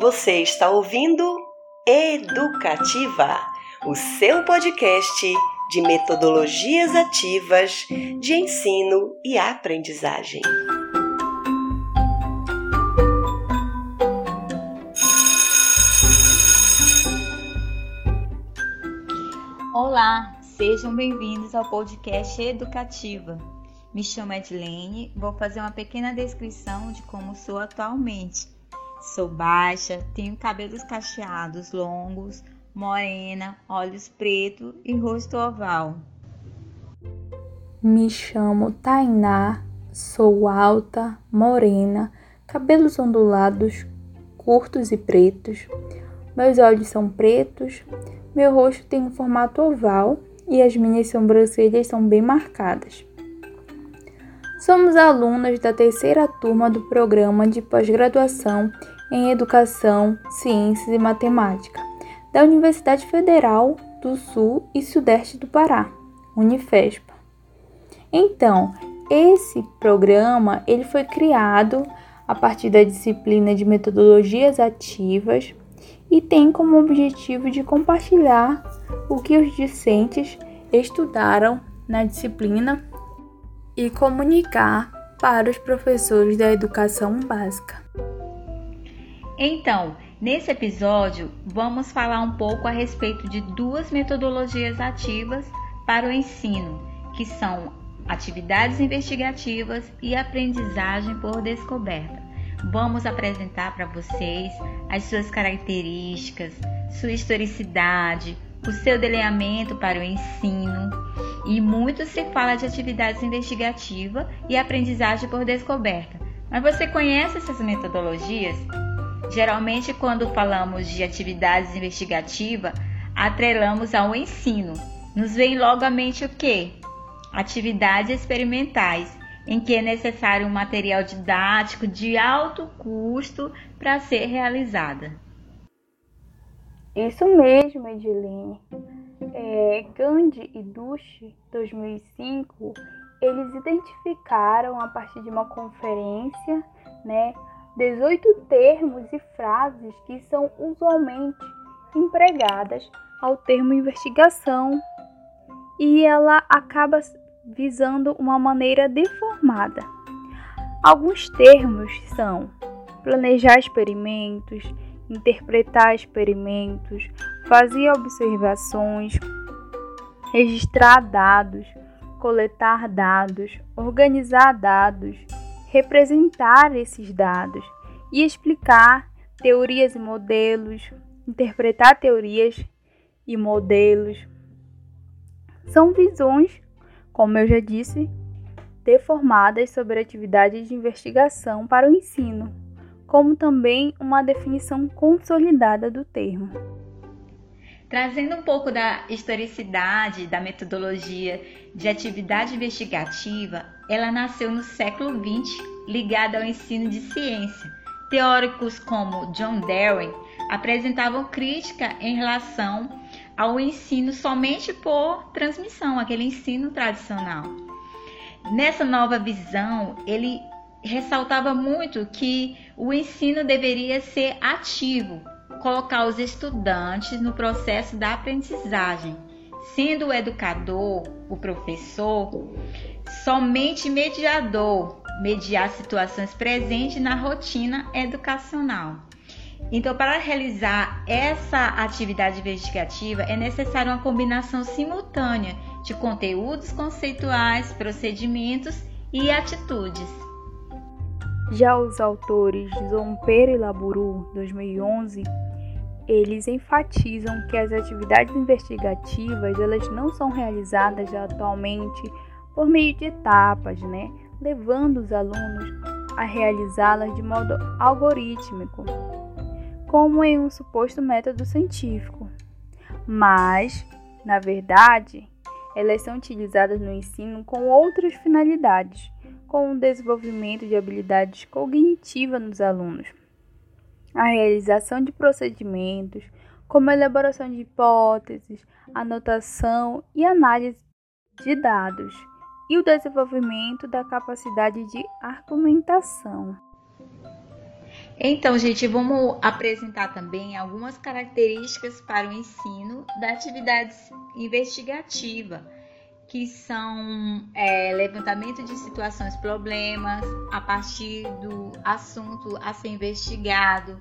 Você está ouvindo Educativa, o seu podcast de metodologias ativas de ensino e aprendizagem. Olá, sejam bem-vindos ao podcast Educativa. Me chamo Edlene, vou fazer uma pequena descrição de como sou atualmente. Sou baixa, tenho cabelos cacheados longos, morena, olhos pretos e rosto oval. Me chamo Tainá, sou alta, morena, cabelos ondulados, curtos e pretos. Meus olhos são pretos, meu rosto tem um formato oval e as minhas sobrancelhas são bem marcadas. Somos alunas da terceira turma do programa de pós-graduação em Educação, Ciências e Matemática da Universidade Federal do Sul e Sudeste do Pará, Unifespa. Então, esse programa ele foi criado a partir da disciplina de metodologias ativas e tem como objetivo de compartilhar o que os discentes estudaram na disciplina e comunicar para os professores da educação básica. Então, nesse episódio, vamos falar um pouco a respeito de duas metodologias ativas para o ensino, que são atividades investigativas e aprendizagem por descoberta. Vamos apresentar para vocês as suas características, sua historicidade, o seu delineamento para o ensino. E muito se fala de atividades investigativa e aprendizagem por descoberta. Mas você conhece essas metodologias? Geralmente, quando falamos de atividades investigativa, atrelamos ao ensino. Nos vem logo à mente o que? Atividades experimentais, em que é necessário um material didático de alto custo para ser realizada. Isso mesmo, Ediline. É, Gandhi e Dushi, 2005, eles identificaram a partir de uma conferência, né, 18 termos e frases que são usualmente empregadas ao termo investigação e ela acaba visando uma maneira deformada. Alguns termos são planejar experimentos, interpretar experimentos, fazer observações, registrar dados, coletar dados, organizar dados, representar esses dados e explicar teorias e modelos, interpretar teorias e modelos. São visões, como eu já disse, deformadas sobre atividades de investigação para o ensino, como também uma definição consolidada do termo. Trazendo um pouco da historicidade da metodologia de atividade investigativa, ela nasceu no século XX, ligada ao ensino de ciência. Teóricos como John Dewey apresentavam crítica em relação ao ensino somente por transmissão, aquele ensino tradicional. Nessa nova visão, ele ressaltava muito que o ensino deveria ser ativo, colocar os estudantes no processo da aprendizagem, sendo o educador, o professor, somente mediador, mediar situações presentes na rotina educacional. Então, para realizar essa atividade investigativa, é necessária uma combinação simultânea de conteúdos conceituais, procedimentos e atitudes. Já os autores Zomper e Laburu, 2011, eles enfatizam que as atividades investigativas elas não são realizadas atualmente por meio de etapas, né? levando os alunos a realizá-las de modo algorítmico, como em um suposto método científico. Mas, na verdade, elas são utilizadas no ensino com outras finalidades, como o desenvolvimento de habilidades cognitivas nos alunos, a realização de procedimentos, como a elaboração de hipóteses, anotação e análise de dados, e o desenvolvimento da capacidade de argumentação. Então, gente, vamos apresentar também algumas características para o ensino da atividade investigativa, que são é, levantamento de situações, problemas, a partir do assunto a ser investigado.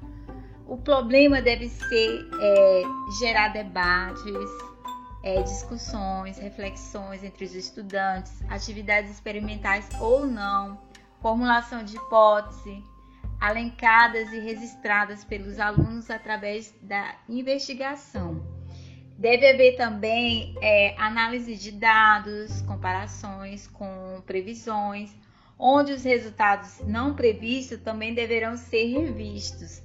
O problema deve ser é, gerar debates, é, discussões, reflexões entre os estudantes, atividades experimentais ou não, formulação de hipótese alencadas e registradas pelos alunos através da investigação. Deve haver também é, análise de dados, comparações com previsões, onde os resultados não previstos também deverão ser revistos.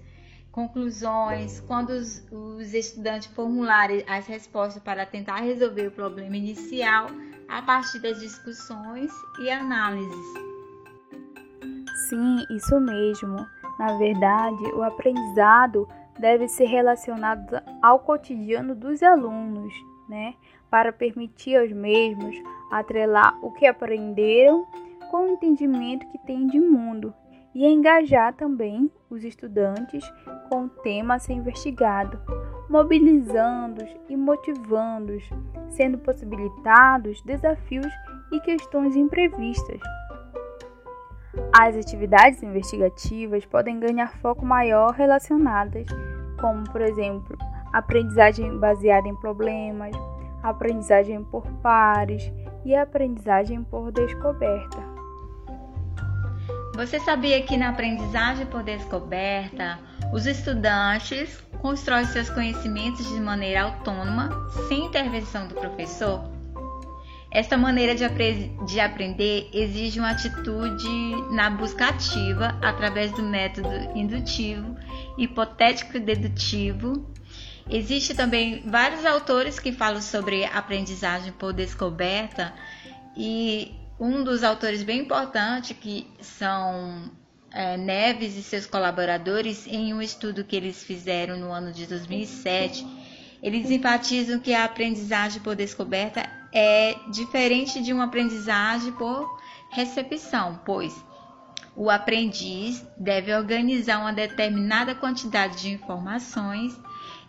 Conclusões: quando os, os estudantes formularem as respostas para tentar resolver o problema inicial a partir das discussões e análises. Sim, isso mesmo. Na verdade, o aprendizado deve ser relacionado ao cotidiano dos alunos, né? Para permitir aos mesmos atrelar o que aprenderam com o entendimento que têm de mundo e engajar também os estudantes com o tema a ser investigado, mobilizando-os e motivando-os, sendo possibilitados desafios e questões imprevistas. As atividades investigativas podem ganhar foco maior relacionadas, como, por exemplo, aprendizagem baseada em problemas, aprendizagem por pares e aprendizagem por descoberta. Você sabia que na aprendizagem por descoberta, os estudantes constroem seus conhecimentos de maneira autônoma, sem intervenção do professor? Esta maneira de, apre de aprender exige uma atitude na busca ativa através do método indutivo, hipotético e dedutivo. Existe também vários autores que falam sobre aprendizagem por descoberta e um dos autores bem importantes que são é, Neves e seus colaboradores em um estudo que eles fizeram no ano de 2007 eles enfatizam que a aprendizagem por descoberta é diferente de uma aprendizagem por recepção, pois o aprendiz deve organizar uma determinada quantidade de informações,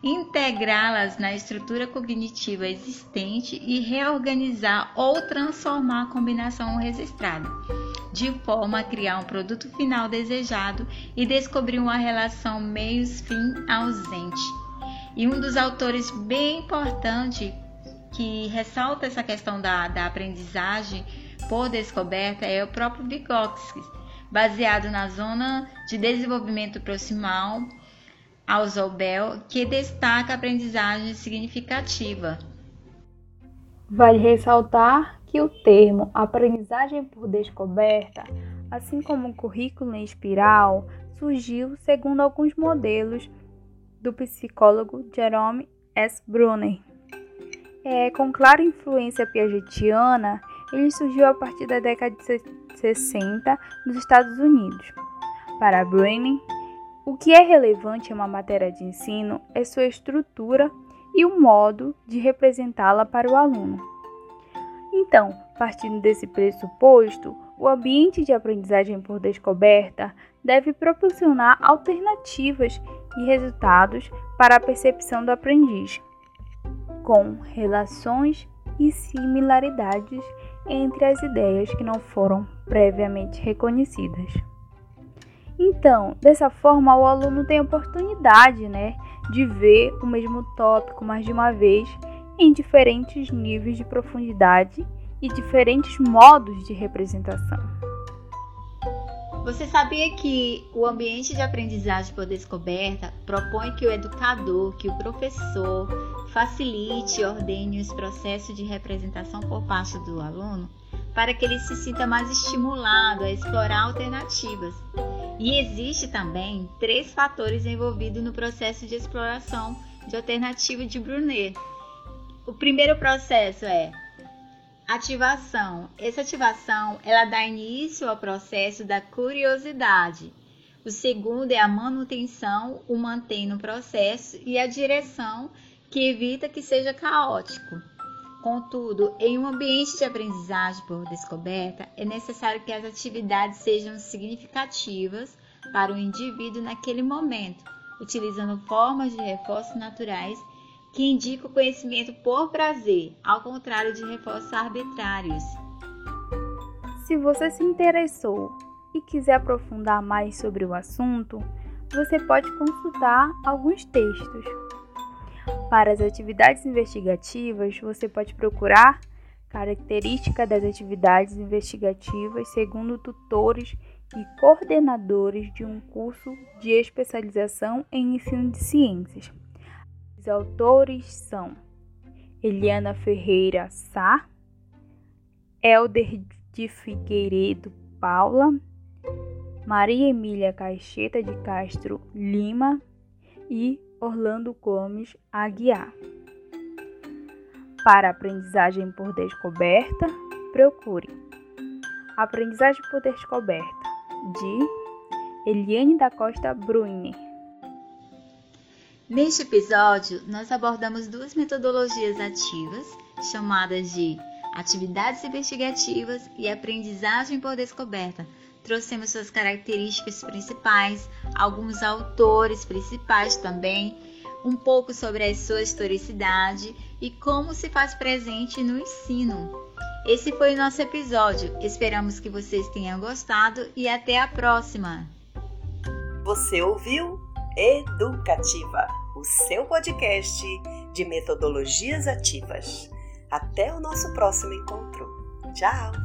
integrá-las na estrutura cognitiva existente e reorganizar ou transformar a combinação registrada, de forma a criar um produto final desejado e descobrir uma relação meios-fim ausente. E um dos autores bem importante que ressalta essa questão da, da aprendizagem por descoberta é o próprio Vygotsky, baseado na zona de desenvolvimento proximal ao Zobel, que destaca a aprendizagem significativa. Vale ressaltar que o termo aprendizagem por descoberta, assim como o currículo em espiral, surgiu segundo alguns modelos do psicólogo Jerome S. Brunner. É, com clara influência piagetiana, ele surgiu a partir da década de 60 nos Estados Unidos. Para Brunner, o que é relevante em uma matéria de ensino é sua estrutura e o modo de representá-la para o aluno. Então, partindo desse pressuposto, o ambiente de aprendizagem por descoberta deve proporcionar alternativas e resultados para a percepção do aprendiz, com relações e similaridades entre as ideias que não foram previamente reconhecidas. Então, dessa forma, o aluno tem a oportunidade né, de ver o mesmo tópico mais de uma vez em diferentes níveis de profundidade e diferentes modos de representação. Você sabia que o ambiente de aprendizagem por descoberta propõe que o educador, que o professor facilite e ordene os processos de representação por parte do aluno para que ele se sinta mais estimulado a explorar alternativas. E existe também três fatores envolvidos no processo de exploração de alternativa de Brunet. O primeiro processo é Ativação. Essa ativação, ela dá início ao processo da curiosidade. O segundo é a manutenção, o mantém no processo e a direção, que evita que seja caótico. Contudo, em um ambiente de aprendizagem por descoberta, é necessário que as atividades sejam significativas para o indivíduo naquele momento, utilizando formas de reforços naturais que indicam o conhecimento por prazer, ao contrário de reforços arbitrários. Se você se interessou e quiser aprofundar mais sobre o assunto, você pode consultar alguns textos. Para as atividades investigativas, você pode procurar característica das atividades investigativas segundo tutores e coordenadores de um curso de especialização em ensino de ciências. Os autores são Eliana Ferreira Sá, Elder de Figueiredo Paula, Maria Emília Caixeta de Castro Lima e Orlando Gomes Aguiar. Para aprendizagem por descoberta, procure Aprendizagem por Descoberta de Eliane da Costa Brunner. Neste episódio, nós abordamos duas metodologias ativas, chamadas de atividades investigativas e aprendizagem por descoberta, trouxemos suas características principais, alguns autores principais também, um pouco sobre a sua historicidade e como se faz presente no ensino. Esse foi o nosso episódio. Esperamos que vocês tenham gostado e até a próxima. Você ouviu Educativa, o seu podcast de metodologias ativas. Até o nosso próximo encontro. Tchau!